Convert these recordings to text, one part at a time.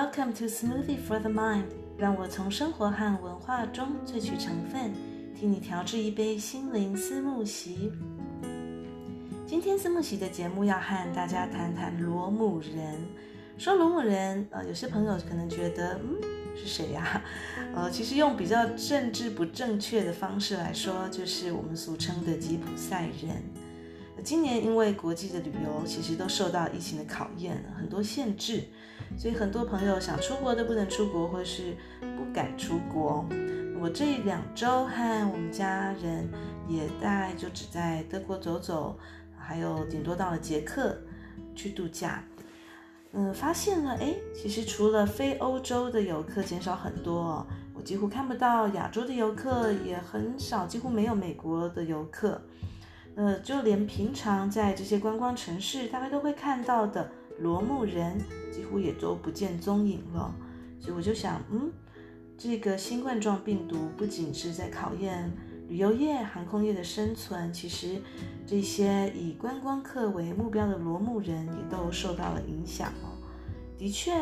Welcome to Smoothie for the Mind，让我从生活和文化中萃取成分，替你调制一杯心灵思慕席。今天思慕席的节目要和大家谈谈罗姆人。说罗姆人，呃，有些朋友可能觉得，嗯，是谁呀？呃，其实用比较政治不正确的方式来说，就是我们俗称的吉普赛人。今年因为国际的旅游其实都受到疫情的考验，很多限制，所以很多朋友想出国都不能出国，或是不敢出国。我这两周和我们家人也大概就只在德国走走，还有顶多到了捷克去度假。嗯，发现了，诶，其实除了非欧洲的游客减少很多，我几乎看不到亚洲的游客，也很少，几乎没有美国的游客。呃，就连平常在这些观光城市，大概都会看到的罗姆人，几乎也都不见踪影了。所以我就想，嗯，这个新冠状病毒不仅是在考验旅游业、航空业的生存，其实这些以观光客为目标的罗姆人也都受到了影响哦。的确，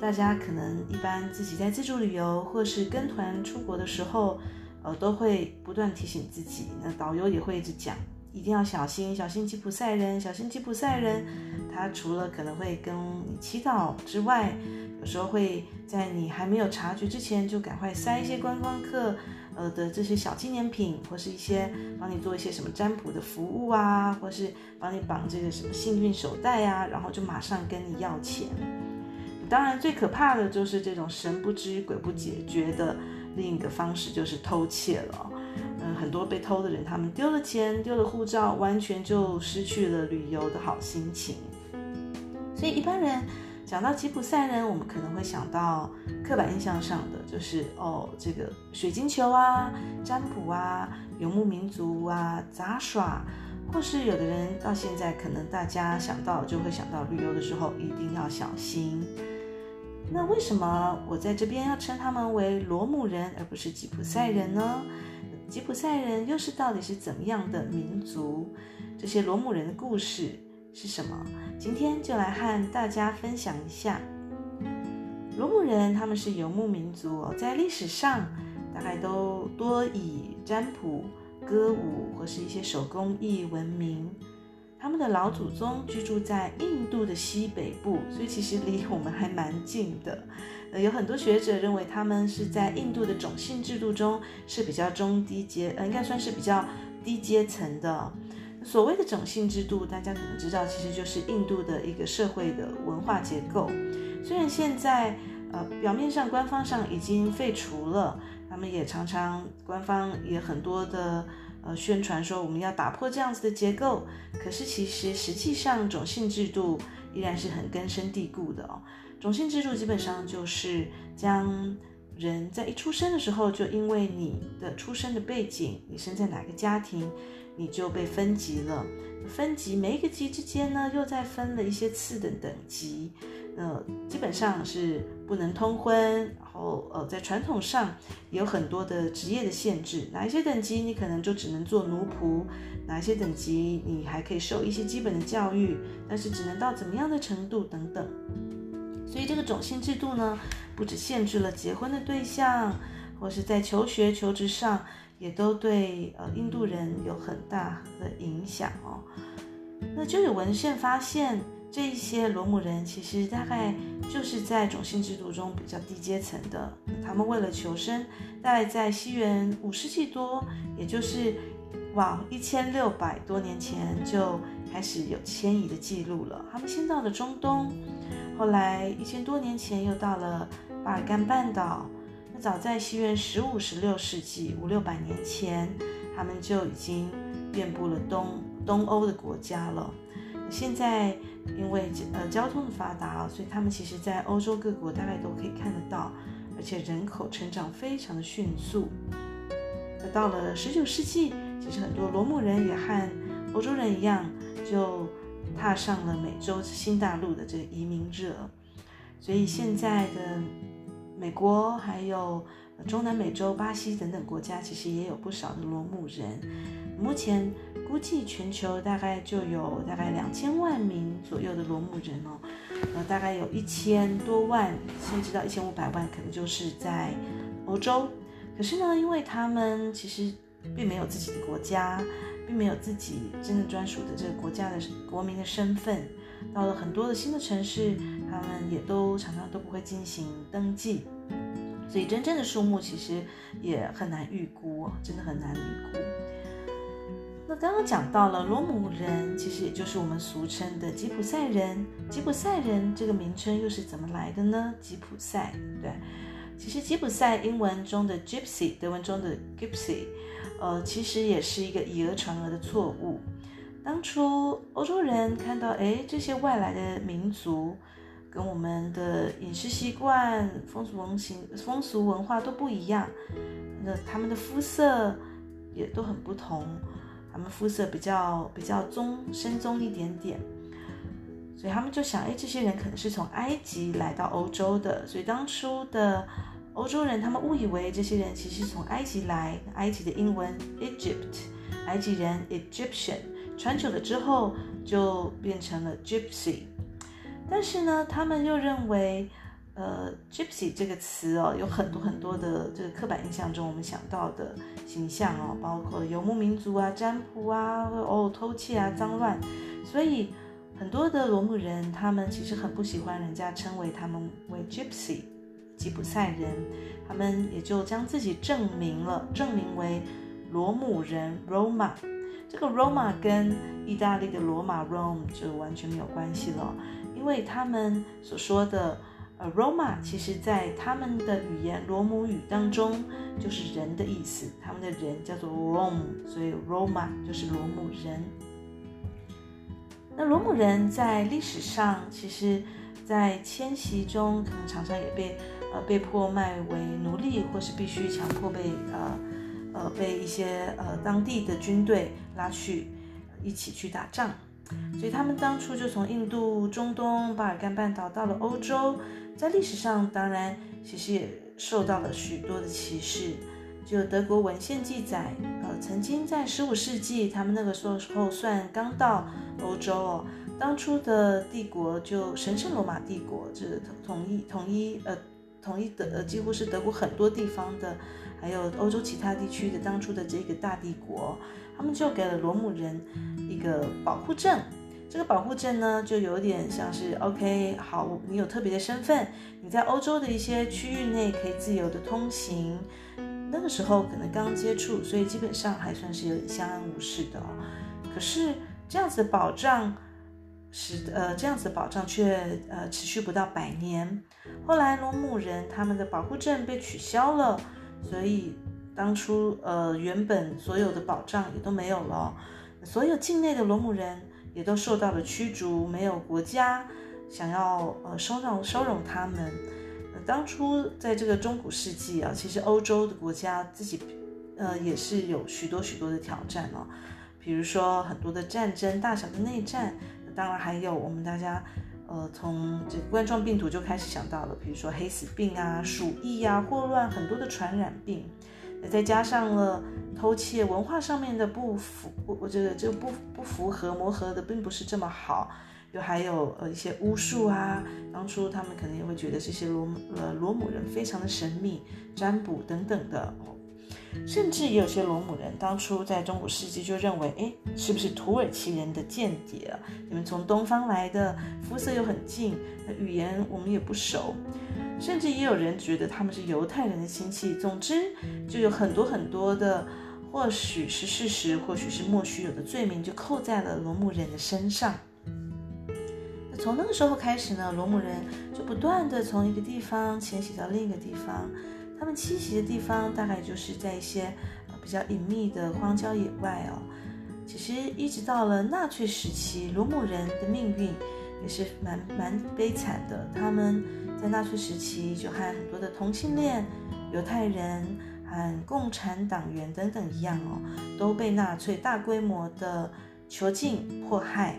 大家可能一般自己在自助旅游或是跟团出国的时候。呃，都会不断提醒自己，那导游也会一直讲，一定要小心，小心吉普赛人，小心吉普赛人。他除了可能会跟你祈祷之外，有时候会在你还没有察觉之前，就赶快塞一些观光客呃的这些小纪念品，或是一些帮你做一些什么占卜的服务啊，或是帮你绑这个什么幸运手带啊，然后就马上跟你要钱。当然，最可怕的就是这种神不知鬼不觉觉得。另一个方式就是偷窃了，嗯，很多被偷的人，他们丢了钱，丢了护照，完全就失去了旅游的好心情。所以一般人讲到吉普赛人，我们可能会想到刻板印象上的，就是哦，这个水晶球啊、占卜啊、游牧民族啊、杂耍，或是有的人到现在可能大家想到就会想到旅游的时候一定要小心。那为什么我在这边要称他们为罗姆人，而不是吉普赛人呢？吉普赛人又是到底是怎么样的民族？这些罗姆人的故事是什么？今天就来和大家分享一下。罗姆人他们是游牧民族，在历史上大概都多以占卜、歌舞或是一些手工艺闻名。他们的老祖宗居住在印度的西北部，所以其实离我们还蛮近的。呃，有很多学者认为他们是在印度的种姓制度中是比较中低阶，呃，应该算是比较低阶层的。所谓的种姓制度，大家可能知道，其实就是印度的一个社会的文化结构。虽然现在呃表面上官方上已经废除了，他们也常常官方也很多的。呃，宣传说我们要打破这样子的结构，可是其实实际上种姓制度依然是很根深蒂固的哦。种姓制度基本上就是将人在一出生的时候，就因为你的出生的背景，你生在哪个家庭，你就被分级了。分级每一个级之间呢，又再分了一些次等等级。呃，基本上是不能通婚，后呃，在传统上有很多的职业的限制，哪一些等级你可能就只能做奴仆，哪一些等级你还可以受一些基本的教育，但是只能到怎么样的程度等等。所以这个种姓制度呢，不只限制了结婚的对象，或是在求学求职上，也都对呃印度人有很大的影响哦。那就有文献发现。这一些罗姆人其实大概就是在种姓制度中比较低阶层的，他们为了求生，大概在西元五世纪多，也就是哇一千六百多年前就开始有迁移的记录了。他们先到了中东，后来一千多年前又到了巴尔干半岛。那早在西元十五、十六世纪，五六百年前，他们就已经遍布了东东欧的国家了。现在因为呃交通的发达啊，所以他们其实在欧洲各国大概都可以看得到，而且人口成长非常的迅速。那到了十九世纪，其实很多罗姆人也和欧洲人一样，就踏上了美洲新大陆的这个移民热。所以现在的美国还有中南美洲、巴西等等国家，其实也有不少的罗姆人。目前估计全球大概就有大概两千万名左右的罗姆人哦，呃，大概有一千多万，甚至到一千五百万，可能就是在欧洲。可是呢，因为他们其实并没有自己的国家，并没有自己真正专属的这个国家的国民的身份，到了很多的新的城市，他们也都常常都不会进行登记。所以真正的数目其实也很难预估，真的很难预估。那刚刚讲到了罗姆人，其实也就是我们俗称的吉普赛人。吉普赛人这个名称又是怎么来的呢？吉普赛，对，其实吉普赛英文中的 gypsy，德文中的 gypsy，呃，其实也是一个以讹传讹的错误。当初欧洲人看到，哎，这些外来的民族。跟我们的饮食习惯、风俗文行、风俗文化都不一样，那他们的肤色也都很不同，他们肤色比较比较棕深棕一点点，所以他们就想，哎，这些人可能是从埃及来到欧洲的，所以当初的欧洲人他们误以为这些人其实是从埃及来，埃及的英文 Egypt，埃及人 Egyptian，传久了之后就变成了 Gypsy。但是呢，他们又认为，呃，gypsy 这个词哦，有很多很多的这个刻板印象中我们想到的形象哦，包括游牧民族啊、占卜啊、哦偷窃啊、脏乱，所以很多的罗姆人他们其实很不喜欢人家称为他们为 gypsy 吉普赛人，他们也就将自己证明了，证明为罗姆人 Roma。这个 Roma 跟意大利的罗马 Rome 就完全没有关系了。因为他们所说的呃，Roma，其实在他们的语言罗姆语当中就是人的意思，他们的人叫做 “rom”，所以 Roma 就是罗姆人。那罗姆人在历史上，其实，在迁徙中可能常常也被呃被迫卖为奴隶，或是必须强迫被呃呃被一些呃当地的军队拉去一起去打仗。所以他们当初就从印度、中东、巴尔干半岛到了欧洲，在历史上当然其实也受到了许多的歧视。就德国文献记载，呃，曾经在十五世纪，他们那个时候算刚到欧洲哦，当初的帝国就神圣罗马帝国，这统一统一呃统一的呃几乎是德国很多地方的，还有欧洲其他地区的当初的这个大帝国。他们就给了罗姆人一个保护证，这个保护证呢，就有点像是 OK，好，你有特别的身份，你在欧洲的一些区域内可以自由的通行。那个时候可能刚接触，所以基本上还算是有点相安无事的哦。可是这样子的保障，是呃这样子的保障却呃持续不到百年。后来罗姆人他们的保护证被取消了，所以。当初，呃，原本所有的保障也都没有了，所有境内的罗姆人也都受到了驱逐，没有国家想要呃收容收容他们。呃，当初在这个中古世纪啊，其实欧洲的国家自己，呃，也是有许多许多的挑战哦，比如说很多的战争，大小的内战，当然还有我们大家，呃，从这个冠状病毒就开始想到了，比如说黑死病啊、鼠疫啊、霍乱，很多的传染病。再加上了偷窃，文化上面的不符，我这个这个不不符合磨合的并不是这么好，又还有呃一些巫术啊，当初他们可能也会觉得这些罗呃罗姆人非常的神秘，占卜等等的，甚至也有些罗姆人当初在中古世纪就认为，哎，是不是土耳其人的间谍啊？你们从东方来的，肤色又很近，语言我们也不熟。甚至也有人觉得他们是犹太人的亲戚。总之，就有很多很多的，或许是事实，或许是莫须有的罪名，就扣在了罗姆人的身上。那从那个时候开始呢，罗姆人就不断地从一个地方迁徙到另一个地方。他们栖息的地方大概就是在一些比较隐秘的荒郊野外哦。其实一直到了纳粹时期，罗姆人的命运也是蛮蛮悲惨的。他们。在纳粹时期，就和很多的同性恋、犹太人和共产党员等等一样哦，都被纳粹大规模的囚禁迫害。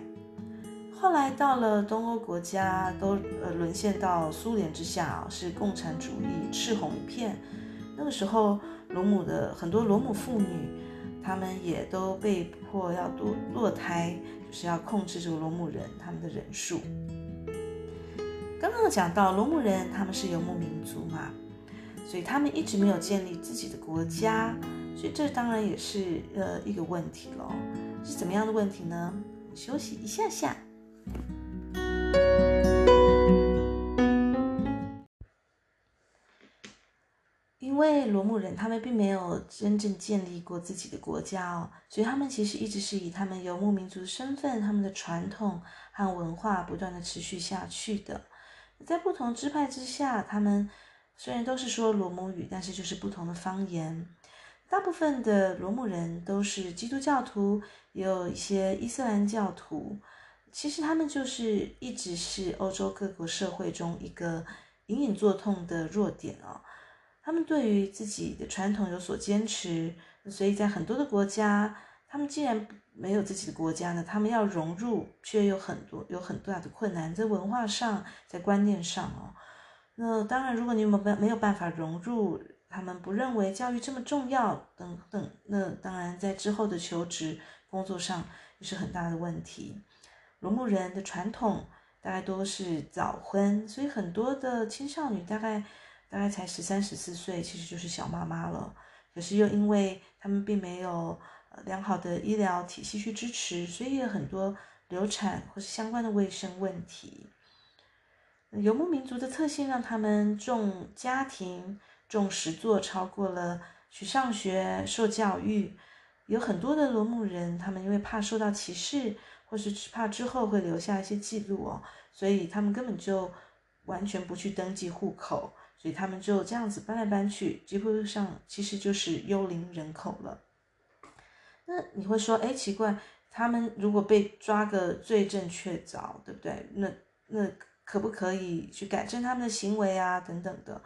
后来到了东欧国家，都呃沦陷到苏联之下，是共产主义赤红一片。那个时候，罗姆的很多罗姆妇女，他们也都被迫要堕堕胎，就是要控制这个罗姆人他们的人数。刚刚讲到罗姆人他们是游牧民族嘛，所以他们一直没有建立自己的国家，所以这当然也是呃一个问题咯。是怎么样的问题呢？休息一下下。因为罗姆人他们并没有真正建立过自己的国家哦，所以他们其实一直是以他们游牧民族的身份、他们的传统和文化不断的持续下去的。在不同支派之下，他们虽然都是说罗姆语，但是就是不同的方言。大部分的罗姆人都是基督教徒，也有一些伊斯兰教徒。其实他们就是一直是欧洲各国社会中一个隐隐作痛的弱点哦。他们对于自己的传统有所坚持，所以在很多的国家，他们既然没有自己的国家呢，他们要融入却有很多有很大的困难，在文化上，在观念上哦。那当然，如果你没办没有办法融入，他们不认为教育这么重要，等等，那当然在之后的求职工作上也是很大的问题。罗牧人的传统大概都是早婚，所以很多的青少女大概。大概才十三、十四岁，其实就是小妈妈了。可是又因为他们并没有良好的医疗体系去支持，所以有很多流产或是相关的卫生问题。游牧民族的特性让他们重家庭、重实作，超过了去上学、受教育。有很多的罗牧人，他们因为怕受到歧视，或是怕之后会留下一些记录哦，所以他们根本就完全不去登记户口。所以他们就这样子搬来搬去，基本上其实就是幽灵人口了。那你会说，哎，奇怪，他们如果被抓个罪证确凿，对不对？那那可不可以去改正他们的行为啊？等等的，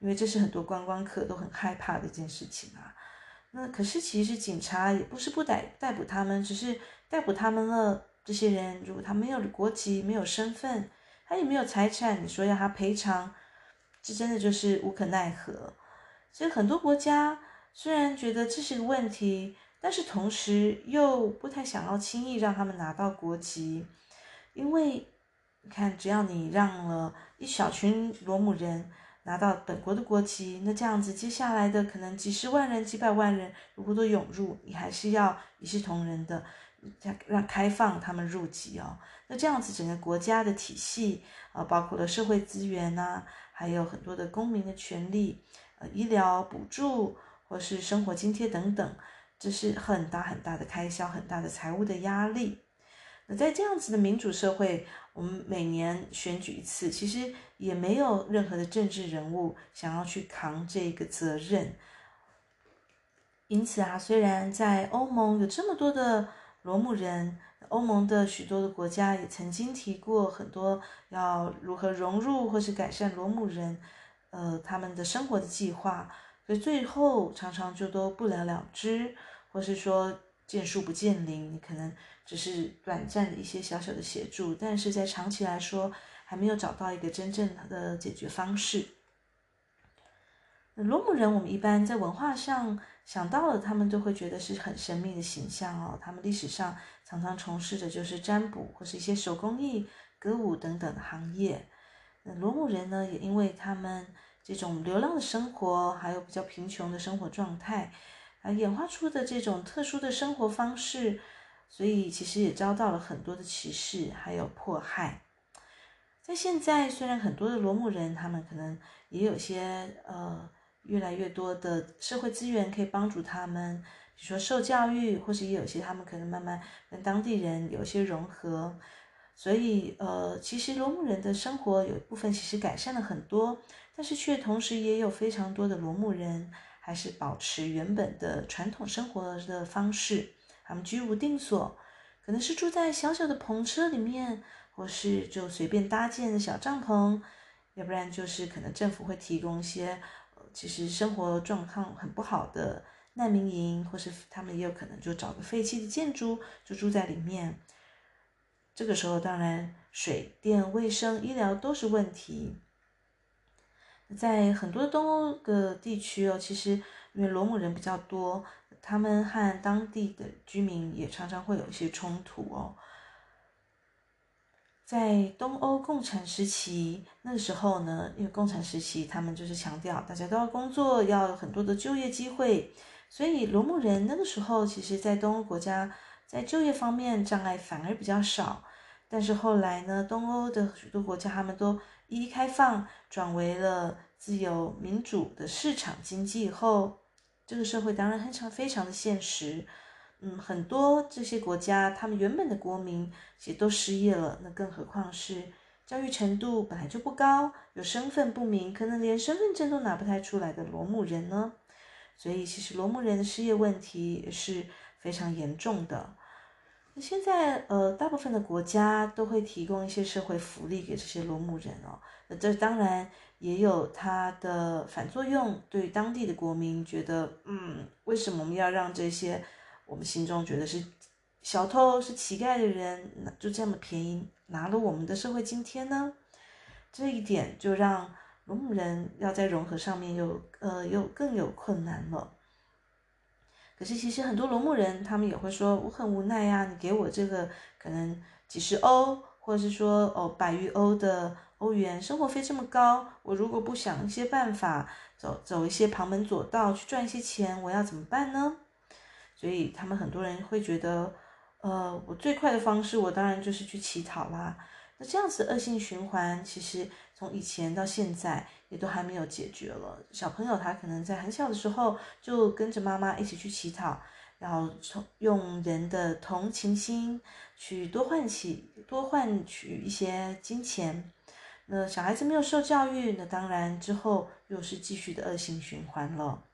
因为这是很多观光客都很害怕的一件事情啊。那可是其实警察也不是不逮逮捕他们，只是逮捕他们了。这些人如果他没有国籍、没有身份，他也没有财产，你说要他赔偿？这真的就是无可奈何，所以很多国家虽然觉得这是个问题，但是同时又不太想要轻易让他们拿到国籍，因为你看，只要你让了一小群罗姆人拿到本国的国籍，那这样子接下来的可能几十万人、几百万人如果都涌入，你还是要一视同仁的让开放他们入籍哦。那这样子整个国家的体系啊，包括了社会资源呐。还有很多的公民的权利，呃，医疗补助或是生活津贴等等，这是很大很大的开销，很大的财务的压力。那在这样子的民主社会，我们每年选举一次，其实也没有任何的政治人物想要去扛这个责任。因此啊，虽然在欧盟有这么多的罗姆人。欧盟的许多的国家也曾经提过很多要如何融入或是改善罗姆人，呃，他们的生活的计划，所以最后常常就都不了了之，或是说见树不见林，你可能只是短暂的一些小小的协助，但是在长期来说还没有找到一个真正的解决方式。罗姆人，我们一般在文化上想到了，他们都会觉得是很神秘的形象哦，他们历史上。常常从事的就是占卜或是一些手工艺、歌舞等等的行业。那罗姆人呢，也因为他们这种流浪的生活，还有比较贫穷的生活状态，啊，演化出的这种特殊的生活方式，所以其实也遭到了很多的歧视，还有迫害。在现在，虽然很多的罗牧人，他们可能也有些呃越来越多的社会资源可以帮助他们。比如说受教育，或是也有些他们可能慢慢跟当地人有一些融合，所以呃，其实罗牧人的生活有一部分其实改善了很多，但是却同时也有非常多的罗牧人还是保持原本的传统生活的方式，他们居无定所，可能是住在小小的篷车里面，或是就随便搭建的小帐篷，要不然就是可能政府会提供一些，呃，其实生活状况很不好的。难民营，或是他们也有可能就找个废弃的建筑，就住在里面。这个时候，当然水电、卫生、医疗都是问题。在很多东欧的地区哦，其实因为罗姆人比较多，他们和当地的居民也常常会有一些冲突哦。在东欧共产时期，那个时候呢，因为共产时期他们就是强调大家都要工作，要有很多的就业机会，所以罗姆人那个时候其实，在东欧国家在就业方面障碍反而比较少。但是后来呢，东欧的许多国家他们都一一开放，转为了自由民主的市场经济以后，这个社会当然非常非常的现实。嗯，很多这些国家，他们原本的国民也都失业了，那更何况是教育程度本来就不高，有身份不明，可能连身份证都拿不太出来的罗姆人呢？所以，其实罗姆人的失业问题也是非常严重的。那现在，呃，大部分的国家都会提供一些社会福利给这些罗姆人哦。那这当然也有它的反作用，对当地的国民觉得，嗯，为什么我们要让这些？我们心中觉得是小偷、是乞丐的人，那就这么便宜拿了我们的社会津贴呢？这一点就让罗姆人要在融合上面又呃又更有困难了。可是其实很多罗牧人他们也会说，我很无奈呀，你给我这个可能几十欧，或者是说哦百余欧的欧元，生活费这么高，我如果不想一些办法，走走一些旁门左道去赚一些钱，我要怎么办呢？所以他们很多人会觉得，呃，我最快的方式，我当然就是去乞讨啦。那这样子恶性循环，其实从以前到现在也都还没有解决了。小朋友他可能在很小的时候就跟着妈妈一起去乞讨，然后从用人的同情心去多换取多换取一些金钱。那小孩子没有受教育，那当然之后又是继续的恶性循环了。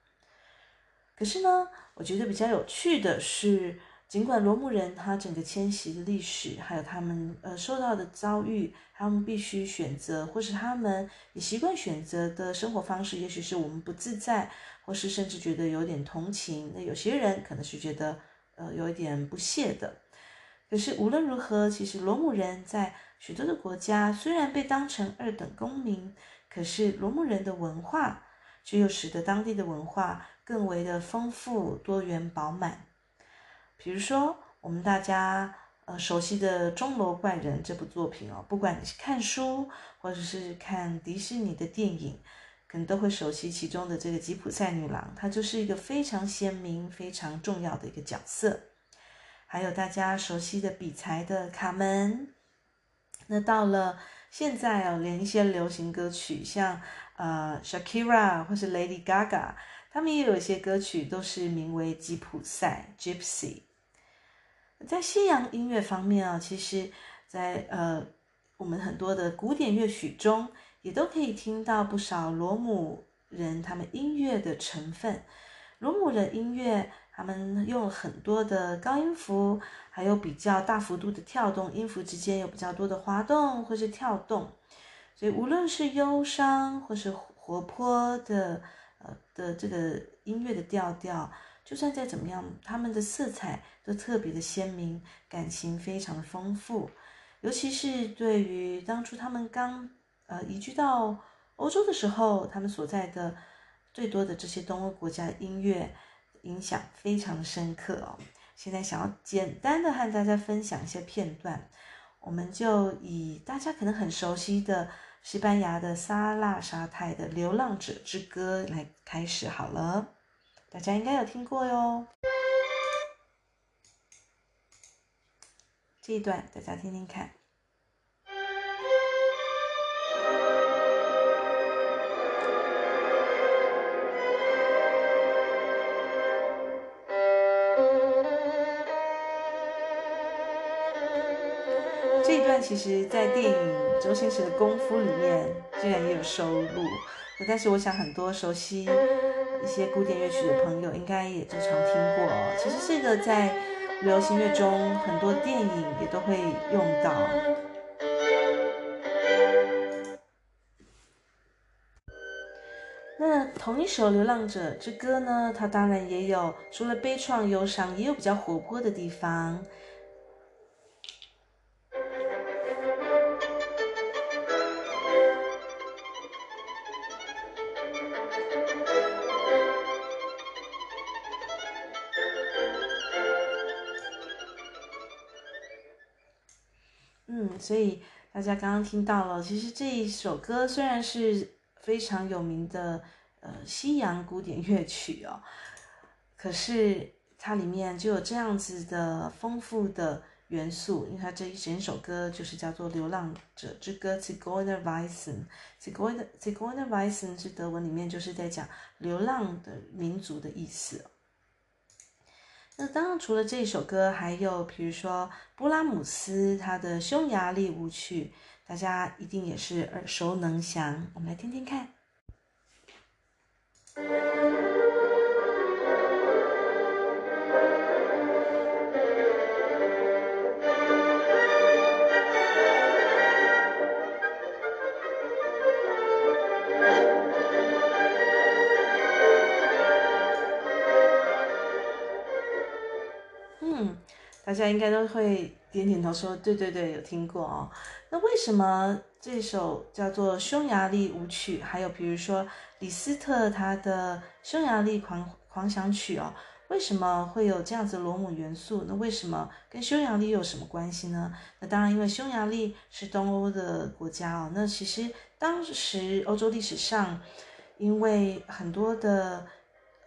可是呢，我觉得比较有趣的是，尽管罗姆人他整个迁徙的历史，还有他们呃受到的遭遇，他们必须选择，或是他们也习惯选择的生活方式，也许是我们不自在，或是甚至觉得有点同情。那有些人可能是觉得呃有一点不屑的。可是无论如何，其实罗姆人在许多的国家虽然被当成二等公民，可是罗姆人的文化却又使得当地的文化。更为的丰富、多元、饱满。比如说，我们大家呃熟悉的《钟楼怪人》这部作品哦，不管你是看书或者是看迪士尼的电影，可能都会熟悉其中的这个吉普赛女郎，她就是一个非常鲜明、非常重要的一个角色。还有大家熟悉的比才的卡门。那到了现在哦，连一些流行歌曲，像呃 Shakira 或是 Lady Gaga。他们也有一些歌曲都是名为吉普赛 （Gypsy）。在西洋音乐方面啊，其实在，呃我们很多的古典乐曲中，也都可以听到不少罗姆人他们音乐的成分。罗姆的音乐，他们用很多的高音符，还有比较大幅度的跳动，音符之间有比较多的滑动或是跳动。所以无论是忧伤或是活泼的。呃的这个音乐的调调，就算再怎么样，他们的色彩都特别的鲜明，感情非常的丰富。尤其是对于当初他们刚呃移居到欧洲的时候，他们所在的最多的这些东欧国家的音乐影响非常的深刻哦。现在想要简单的和大家分享一些片段，我们就以大家可能很熟悉的。西班牙的萨拉沙泰的《流浪者之歌》来开始好了，大家应该有听过哟。这一段大家听听看。这一段其实，在电影。周星驰的功夫里面居然也有收录，但是我想很多熟悉一些古典乐曲的朋友应该也经常听过。其实这个在流行乐中很多电影也都会用到。那同一首《流浪者之歌》呢，它当然也有除了悲怆忧伤，也有比较活泼的地方。嗯，所以大家刚刚听到了，其实这一首歌虽然是非常有名的呃西洋古典乐曲哦，可是它里面就有这样子的丰富的元素，因为它这一整首歌就是叫做《流浪者之歌》（Zigeunerweisen）。Zigeuner Zigeunerweisen 是德文里面就是在讲流浪的民族的意思。那当然，除了这首歌，还有比如说布拉姆斯他的匈牙利舞曲，大家一定也是耳熟能详。我们来听听看。大家应该都会点点头说：“对对对，有听过哦。”那为什么这首叫做匈牙利舞曲，还有比如说李斯特他的匈牙利狂狂想曲哦，为什么会有这样子罗姆元素？那为什么跟匈牙利有什么关系呢？那当然，因为匈牙利是东欧的国家哦。那其实当时欧洲历史上，因为很多的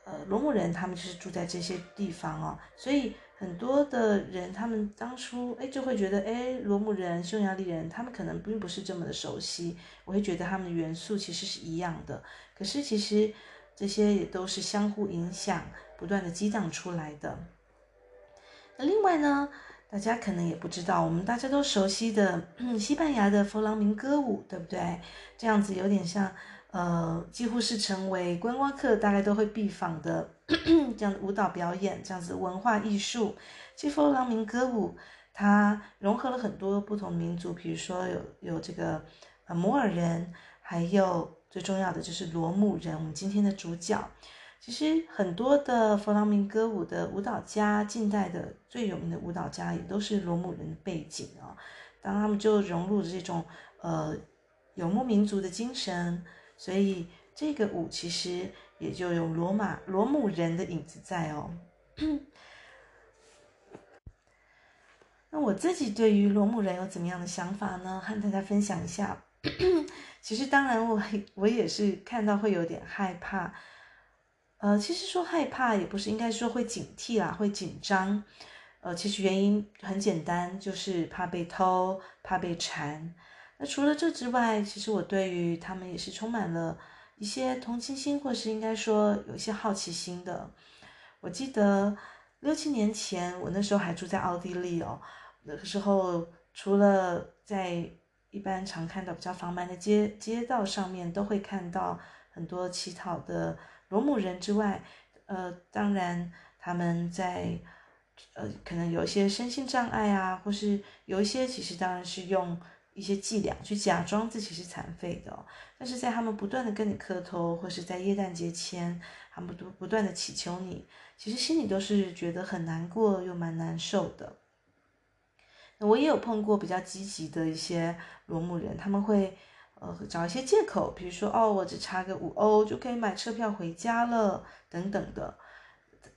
呃罗姆人，他们就是住在这些地方哦，所以。很多的人，他们当初哎就会觉得，哎，罗姆人、匈牙利人，他们可能并不是这么的熟悉。我会觉得他们的元素其实是一样的，可是其实这些也都是相互影响、不断的激荡出来的。那另外呢，大家可能也不知道，我们大家都熟悉的西班牙的佛朗明哥舞，对不对？这样子有点像。呃，几乎是成为观光客大概都会必访的 这样的舞蹈表演，这样子文化艺术。其实佛朗明歌舞它融合了很多不同民族，比如说有有这个呃摩尔人，还有最重要的就是罗姆人。我们今天的主角，其实很多的佛朗明歌舞的舞蹈家，近代的最有名的舞蹈家也都是罗姆人的背景啊、哦。当他们就融入了这种呃游牧民族的精神。所以这个五其实也就有罗马罗姆人的影子在哦。那我自己对于罗姆人有怎么样的想法呢？和大家分享一下。其实当然我我也是看到会有点害怕。呃，其实说害怕也不是，应该说会警惕啦，会紧张。呃，其实原因很简单，就是怕被偷，怕被缠。那除了这之外，其实我对于他们也是充满了一些同情心，或是应该说有一些好奇心的。我记得六七年前，我那时候还住在奥地利哦，那个时候除了在一般常看到比较繁忙的街街道上面，都会看到很多乞讨的罗姆人之外，呃，当然他们在呃可能有一些身心障碍啊，或是有一些其实当然是用。一些伎俩去假装自己是残废的，但是在他们不断的跟你磕头，或是在耶诞节前，他们不不断的祈求你，其实心里都是觉得很难过又蛮难受的。我也有碰过比较积极的一些罗姆人，他们会呃找一些借口，比如说哦，我只差个五欧就可以买车票回家了等等的，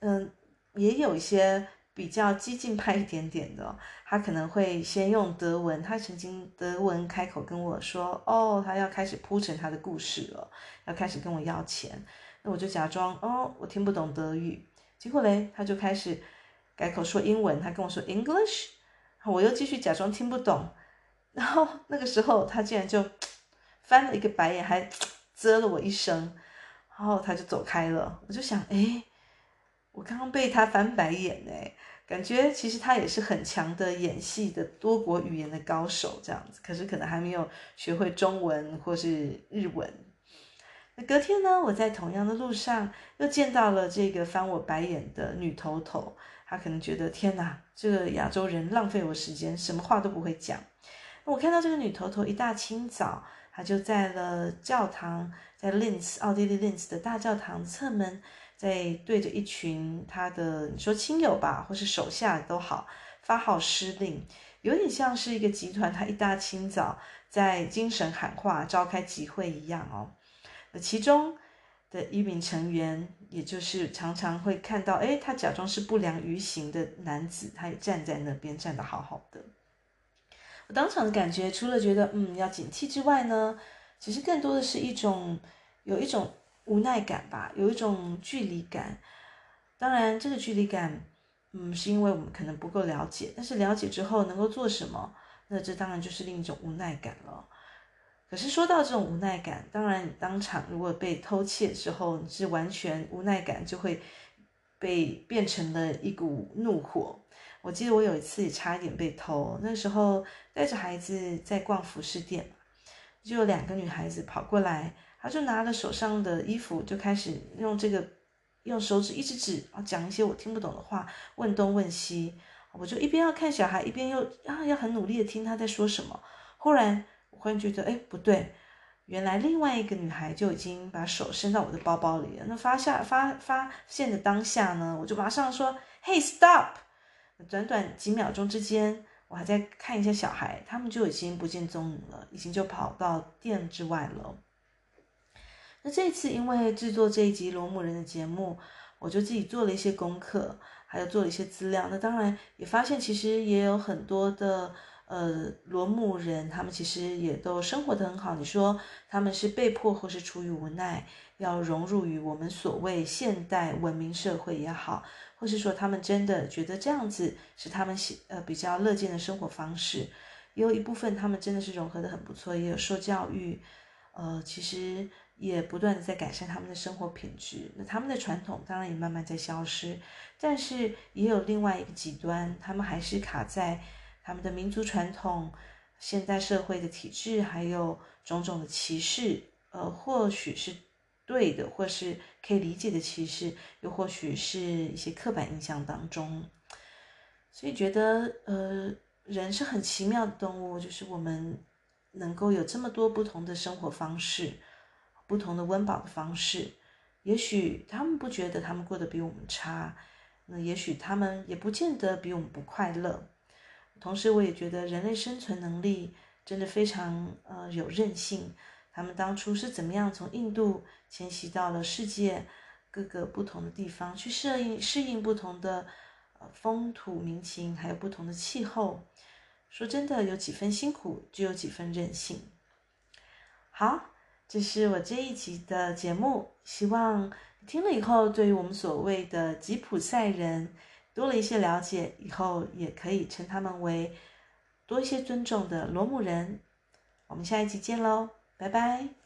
嗯，也有一些。比较激进派一点点的，他可能会先用德文。他曾经德文开口跟我说：“哦，他要开始铺陈他的故事了，要开始跟我要钱。”那我就假装哦，我听不懂德语。结果嘞，他就开始改口说英文。他跟我说 English，我又继续假装听不懂。然后那个时候，他竟然就翻了一个白眼，还 啧了我一声，然后他就走开了。我就想，诶。我刚刚被他翻白眼呢，感觉其实他也是很强的演戏的多国语言的高手这样子，可是可能还没有学会中文或是日文。那隔天呢，我在同样的路上又见到了这个翻我白眼的女头头，她可能觉得天哪，这个亚洲人浪费我时间，什么话都不会讲。我看到这个女头头一大清早，她就在了教堂，在林茨奥地利林茨的大教堂侧门。在对着一群他的你说亲友吧，或是手下都好，发号施令，有点像是一个集团，他一大清早在精神喊话，召开集会一样哦。那其中的一名成员，也就是常常会看到，诶，他假装是不良于行的男子，他也站在那边站得好好的。我当场的感觉，除了觉得嗯要警惕之外呢，其实更多的是一种有一种无奈感吧，有一种距离感。当然，这个距离感，嗯，是因为我们可能不够了解，但是了解之后能够做什么，那这当然就是另一种无奈感了。可是说到这种无奈感，当然你当场如果被偷窃之后，你是完全无奈感就会被变成了一股怒火。我记得我有一次也差一点被偷，那时候带着孩子在逛服饰店，就有两个女孩子跑过来，他就拿着手上的衣服，就开始用这个用手指一直指啊，讲一些我听不懂的话，问东问西。我就一边要看小孩，一边又啊要很努力的听他在说什么。忽然我忽然觉得，哎，不对，原来另外一个女孩就已经把手伸到我的包包里了。那发下发发现的当下呢，我就马上说：“Hey, stop！” 短短几秒钟之间，我还在看一下小孩，他们就已经不见踪影了，已经就跑到店之外了。那这次因为制作这一集罗姆人的节目，我就自己做了一些功课，还有做了一些资料。那当然也发现，其实也有很多的呃罗姆人，他们其实也都生活得很好。你说他们是被迫或是出于无奈，要融入于我们所谓现代文明社会也好。或是说他们真的觉得这样子是他们喜呃比较乐见的生活方式，也有一部分他们真的是融合得很不错，也有受教育，呃，其实也不断的在改善他们的生活品质。那他们的传统当然也慢慢在消失，但是也有另外一个极端，他们还是卡在他们的民族传统、现代社会的体制，还有种种的歧视，呃，或许是。对的，或是可以理解的歧视，又或许是一些刻板印象当中，所以觉得呃，人是很奇妙的动物，就是我们能够有这么多不同的生活方式，不同的温饱的方式，也许他们不觉得他们过得比我们差，那也许他们也不见得比我们不快乐。同时，我也觉得人类生存能力真的非常呃有韧性。他们当初是怎么样从印度迁徙到了世界各个不同的地方，去适应适应不同的风土民情，还有不同的气候。说真的，有几分辛苦，就有几分韧性。好，这是我这一集的节目，希望听了以后，对于我们所谓的吉普赛人多了一些了解，以后也可以称他们为多一些尊重的罗姆人。我们下一集见喽！拜拜。